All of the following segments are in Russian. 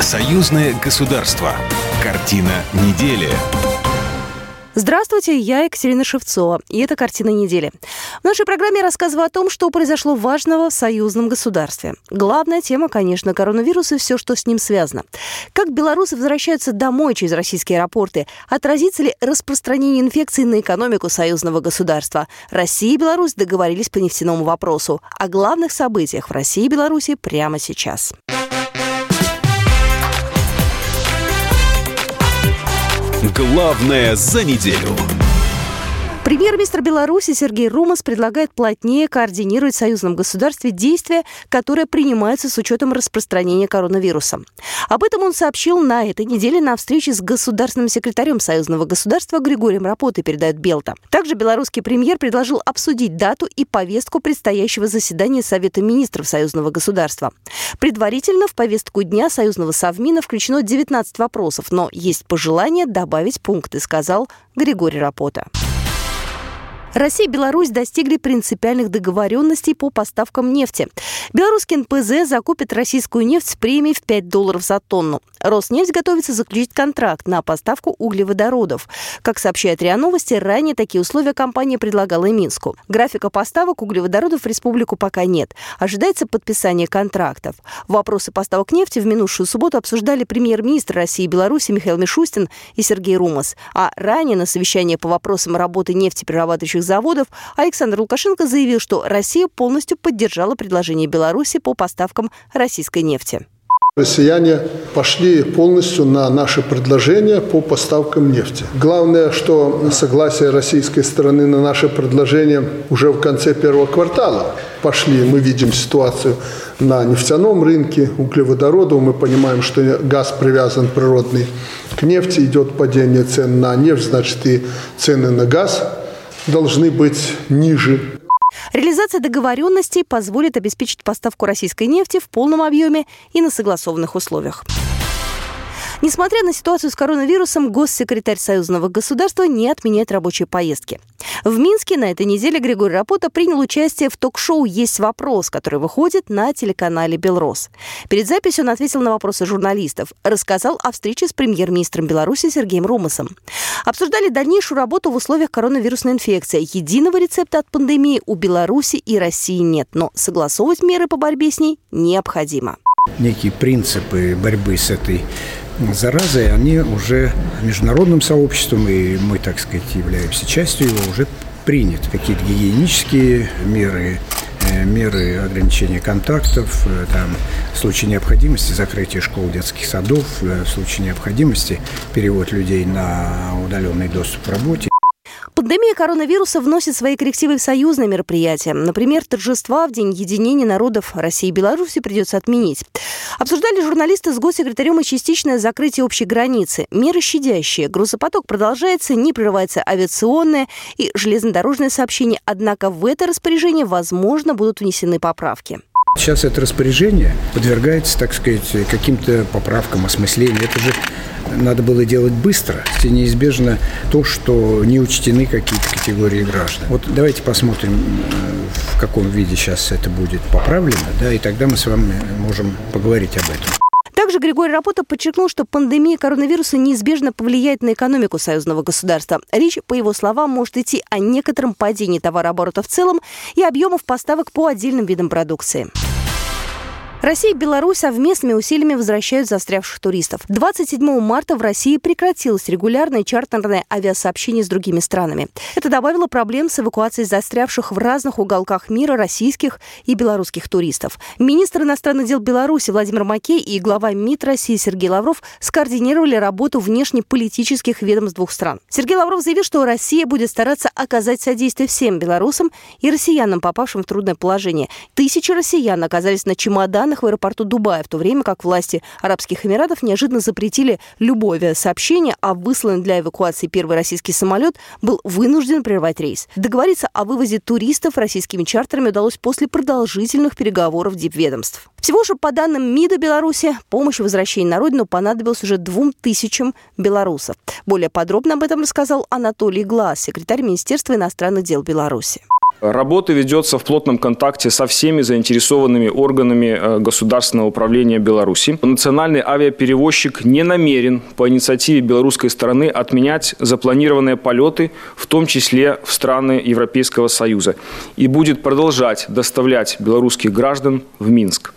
Союзное государство. Картина недели. Здравствуйте, я Екатерина Шевцова, и это «Картина недели». В нашей программе я рассказываю о том, что произошло важного в союзном государстве. Главная тема, конечно, коронавирус и все, что с ним связано. Как белорусы возвращаются домой через российские аэропорты? Отразится ли распространение инфекции на экономику союзного государства? Россия и Беларусь договорились по нефтяному вопросу. О главных событиях в России и Беларуси прямо сейчас. Главное за неделю. Премьер-министр Беларуси Сергей Румас предлагает плотнее координировать в союзном государстве действия, которые принимаются с учетом распространения коронавируса. Об этом он сообщил на этой неделе на встрече с государственным секретарем союзного государства Григорием Рапотой, передает Белта. Также белорусский премьер предложил обсудить дату и повестку предстоящего заседания Совета министров союзного государства. Предварительно в повестку дня союзного совмина включено 19 вопросов, но есть пожелание добавить пункты, сказал Григорий Рапота. Россия и Беларусь достигли принципиальных договоренностей по поставкам нефти. Белорусский НПЗ закупит российскую нефть с премией в 5 долларов за тонну. Роснефть готовится заключить контракт на поставку углеводородов. Как сообщает РИА Новости, ранее такие условия компания предлагала Минску. Графика поставок углеводородов в республику пока нет. Ожидается подписание контрактов. Вопросы поставок нефти в минувшую субботу обсуждали премьер-министр России и Беларуси Михаил Мишустин и Сергей Румас. А ранее на совещании по вопросам работы нефтеперерабатывающих нефтяных заводов, Александр Лукашенко заявил, что Россия полностью поддержала предложение Беларуси по поставкам российской нефти. Россияне пошли полностью на наши предложения по поставкам нефти. Главное, что согласие российской стороны на наше предложение уже в конце первого квартала пошли. Мы видим ситуацию на нефтяном рынке, углеводородов. Мы понимаем, что газ привязан природный к нефти, идет падение цен на нефть, значит и цены на газ должны быть ниже. Реализация договоренностей позволит обеспечить поставку российской нефти в полном объеме и на согласованных условиях. Несмотря на ситуацию с коронавирусом, госсекретарь Союзного государства не отменяет рабочие поездки. В Минске на этой неделе Григорий Рапота принял участие в ток-шоу «Есть вопрос», который выходит на телеканале «Белрос». Перед записью он ответил на вопросы журналистов, рассказал о встрече с премьер-министром Беларуси Сергеем Румасом. Обсуждали дальнейшую работу в условиях коронавирусной инфекции. Единого рецепта от пандемии у Беларуси и России нет, но согласовывать меры по борьбе с ней необходимо. Некие принципы борьбы с этой заразой, они уже международным сообществом, и мы, так сказать, являемся частью его, уже приняты. Какие-то гигиенические меры, э, меры ограничения контактов, э, там, в случае необходимости закрытие школ, детских садов, э, в случае необходимости перевод людей на удаленный доступ к работе. Пандемия коронавируса вносит свои коррективы в союзные мероприятия. Например, торжества в День единения народов России и Беларуси придется отменить. Обсуждали журналисты с госсекретарем и частичное закрытие общей границы. Меры щадящие. Грузопоток продолжается, не прерывается авиационное и железнодорожное сообщение. Однако в это распоряжение, возможно, будут внесены поправки. Сейчас это распоряжение подвергается, так сказать, каким-то поправкам, осмыслению. Это же надо было делать быстро. И неизбежно то, что не учтены какие-то категории граждан. Вот давайте посмотрим, в каком виде сейчас это будет поправлено, да, и тогда мы с вами можем поговорить об этом. Также Григорий Рапота подчеркнул, что пандемия коронавируса неизбежно повлияет на экономику союзного государства. Речь, по его словам, может идти о некотором падении товарооборота в целом и объемов поставок по отдельным видам продукции. Россия и Беларусь совместными усилиями возвращают застрявших туристов. 27 марта в России прекратилось регулярное чартерное авиасообщение с другими странами. Это добавило проблем с эвакуацией застрявших в разных уголках мира российских и белорусских туристов. Министр иностранных дел Беларуси Владимир Макей и глава МИД России Сергей Лавров скоординировали работу внешнеполитических ведомств двух стран. Сергей Лавров заявил, что Россия будет стараться оказать содействие всем белорусам и россиянам, попавшим в трудное положение. Тысячи россиян оказались на чемоданах данных в аэропорту Дубая, в то время как власти Арабских Эмиратов неожиданно запретили любое авиасообщение, а высланный для эвакуации первый российский самолет был вынужден прервать рейс. Договориться о вывозе туристов российскими чартерами удалось после продолжительных переговоров дипведомств. Всего же, по данным МИДа Беларуси, помощь в возвращении на родину понадобилась уже двум тысячам белорусов. Более подробно об этом рассказал Анатолий Глаз, секретарь Министерства иностранных дел Беларуси. Работа ведется в плотном контакте со всеми заинтересованными органами э, государственного управления Беларуси. Национальный авиаперевозчик не намерен по инициативе белорусской стороны отменять запланированные полеты, в том числе в страны Европейского Союза, и будет продолжать доставлять белорусских граждан в Минск.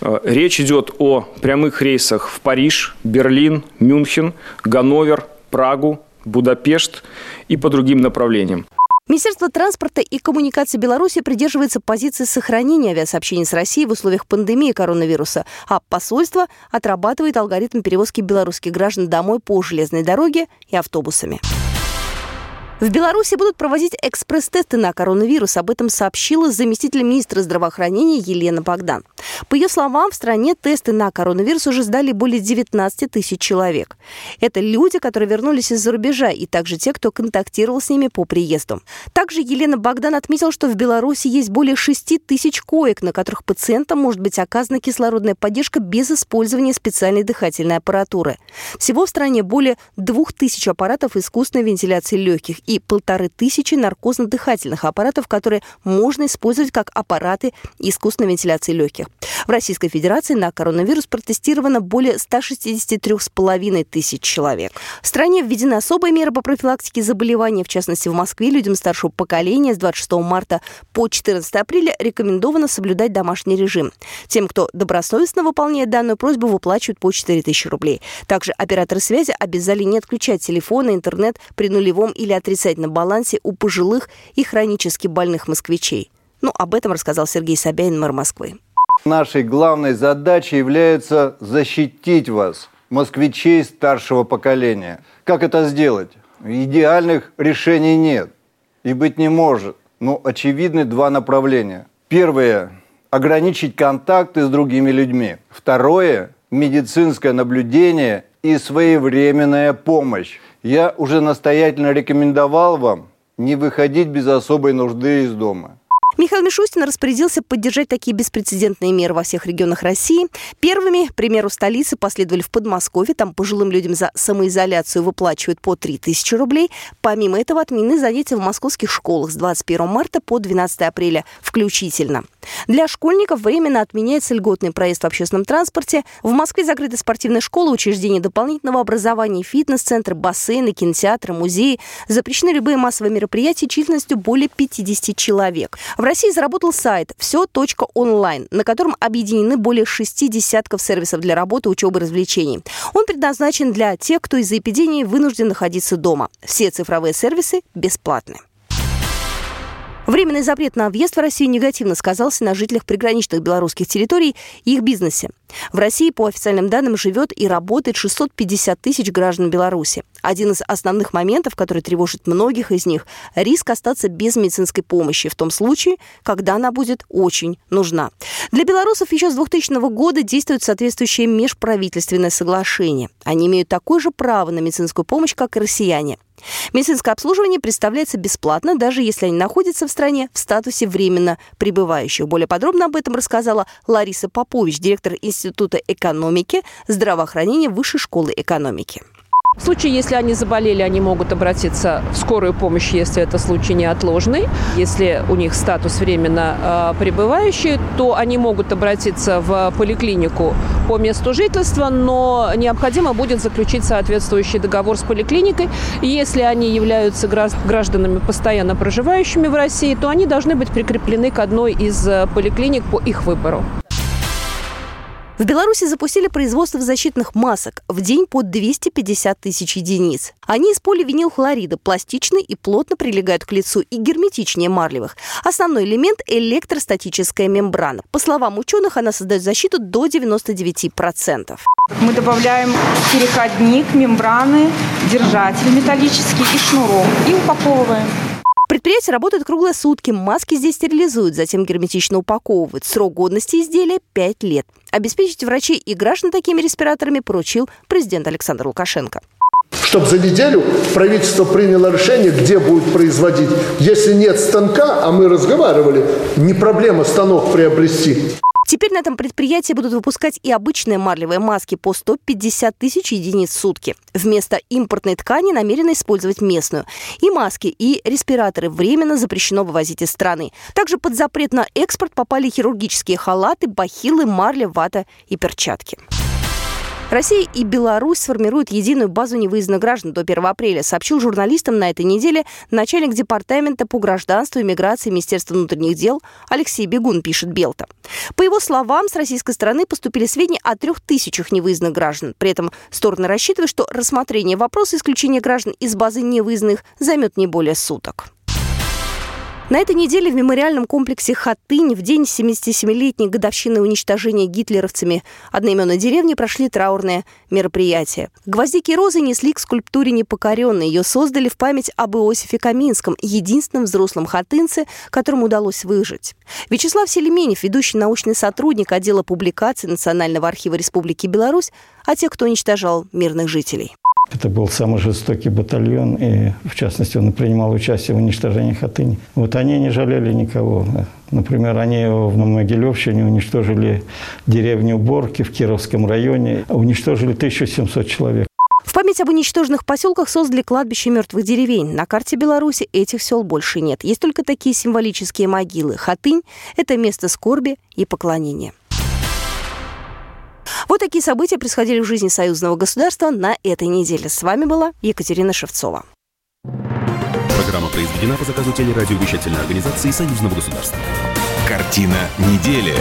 Э, речь идет о прямых рейсах в Париж, Берлин, Мюнхен, Ганновер, Прагу, Будапешт и по другим направлениям. Министерство транспорта и коммуникации Беларуси придерживается позиции сохранения авиасообщений с Россией в условиях пандемии коронавируса, а посольство отрабатывает алгоритм перевозки белорусских граждан домой по железной дороге и автобусами. В Беларуси будут проводить экспресс-тесты на коронавирус. Об этом сообщила заместитель министра здравоохранения Елена Богдан. По ее словам, в стране тесты на коронавирус уже сдали более 19 тысяч человек. Это люди, которые вернулись из-за рубежа, и также те, кто контактировал с ними по приезду. Также Елена Богдан отметила, что в Беларуси есть более 6 тысяч коек, на которых пациентам может быть оказана кислородная поддержка без использования специальной дыхательной аппаратуры. Всего в стране более 2 тысяч аппаратов искусственной вентиляции легких и полторы тысячи наркозно-дыхательных аппаратов, которые можно использовать как аппараты искусственной вентиляции легких. В Российской Федерации на коронавирус протестировано более 163,5 тысяч человек. В стране введены особые меры по профилактике заболеваний. В частности, в Москве людям старшего поколения с 26 марта по 14 апреля рекомендовано соблюдать домашний режим. Тем, кто добросовестно выполняет данную просьбу, выплачивают по 4 тысячи рублей. Также операторы связи обязали не отключать телефоны, интернет при нулевом или отрицательном балансе у пожилых и хронически больных москвичей. Ну, об этом рассказал Сергей Собянин, мэр Москвы. Нашей главной задачей является защитить вас, москвичей старшего поколения. Как это сделать? Идеальных решений нет и быть не может. Но очевидны два направления. Первое – ограничить контакты с другими людьми. Второе – медицинское наблюдение и своевременная помощь. Я уже настоятельно рекомендовал вам не выходить без особой нужды из дома. Михаил Мишустин распорядился поддержать такие беспрецедентные меры во всех регионах России. Первыми, к примеру, столицы последовали в Подмосковье. Там пожилым людям за самоизоляцию выплачивают по 3000 рублей. Помимо этого, отменены занятия в московских школах с 21 марта по 12 апреля включительно. Для школьников временно отменяется льготный проезд в общественном транспорте. В Москве закрыты спортивные школы, учреждения дополнительного образования, фитнес-центры, бассейны, кинотеатры, музеи. Запрещены любые массовые мероприятия численностью более 50 человек. В России заработал сайт все.онлайн, на котором объединены более шести десятков сервисов для работы, учебы и развлечений. Он предназначен для тех, кто из-за эпидемии вынужден находиться дома. Все цифровые сервисы бесплатны. Временный запрет на въезд в Россию негативно сказался на жителях приграничных белорусских территорий и их бизнесе. В России, по официальным данным, живет и работает 650 тысяч граждан Беларуси. Один из основных моментов, который тревожит многих из них, риск остаться без медицинской помощи в том случае, когда она будет очень нужна. Для белорусов еще с 2000 года действует соответствующее межправительственное соглашение. Они имеют такое же право на медицинскую помощь, как и россияне. Медицинское обслуживание представляется бесплатно, даже если они находятся в стране в статусе временно пребывающих. Более подробно об этом рассказала Лариса Попович, директор Института экономики, здравоохранения Высшей школы экономики. В случае, если они заболели, они могут обратиться в скорую помощь, если это случай неотложный. Если у них статус временно э, пребывающий, то они могут обратиться в поликлинику по месту жительства, но необходимо будет заключить соответствующий договор с поликлиникой. Если они являются гражданами, постоянно проживающими в России, то они должны быть прикреплены к одной из э, поликлиник по их выбору. В Беларуси запустили производство защитных масок в день по 250 тысяч единиц. Они из поливинилхлорида, пластичны и плотно прилегают к лицу и герметичнее марлевых. Основной элемент – электростатическая мембрана. По словам ученых, она создает защиту до 99%. Мы добавляем переходник, мембраны, держатель металлический и шнурок и упаковываем. Предприятие работает круглые сутки, маски здесь стерилизуют, затем герметично упаковывают. Срок годности изделия – 5 лет. Обеспечить врачей и граждан такими респираторами поручил президент Александр Лукашенко. Чтобы за неделю правительство приняло решение, где будет производить. Если нет станка, а мы разговаривали, не проблема станок приобрести. Теперь на этом предприятии будут выпускать и обычные марлевые маски по 150 тысяч единиц в сутки. Вместо импортной ткани намерены использовать местную. И маски, и респираторы временно запрещено вывозить из страны. Также под запрет на экспорт попали хирургические халаты, бахилы, марля, вата и перчатки. Россия и Беларусь сформируют единую базу невыездных граждан до 1 апреля, сообщил журналистам на этой неделе начальник департамента по гражданству и миграции Министерства внутренних дел Алексей Бегун, пишет Белта. По его словам, с российской стороны поступили сведения о трех тысячах невыездных граждан. При этом стороны рассчитывают, что рассмотрение вопроса исключения граждан из базы невыездных займет не более суток. На этой неделе в мемориальном комплексе Хатынь в день 77-летней годовщины уничтожения гитлеровцами одноименной деревни прошли траурные мероприятия. Гвоздики и розы несли к скульптуре непокоренной. Ее создали в память об Иосифе Каминском, единственном взрослом хатынце, которому удалось выжить. Вячеслав Селеменев, ведущий научный сотрудник отдела публикаций Национального архива Республики Беларусь, о тех, кто уничтожал мирных жителей. Это был самый жестокий батальон, и, в частности, он принимал участие в уничтожении Хатыни. Вот они не жалели никого. Например, они в Могилевщине уничтожили деревню Борки в Кировском районе, уничтожили 1700 человек. В память об уничтоженных поселках создали кладбище мертвых деревень. На карте Беларуси этих сел больше нет. Есть только такие символические могилы. Хатынь – это место скорби и поклонения. Вот такие события происходили в жизни союзного государства на этой неделе. С вами была Екатерина Шевцова. Программа произведена по заказу телерадиовещательной организации союзного государства. Картина недели.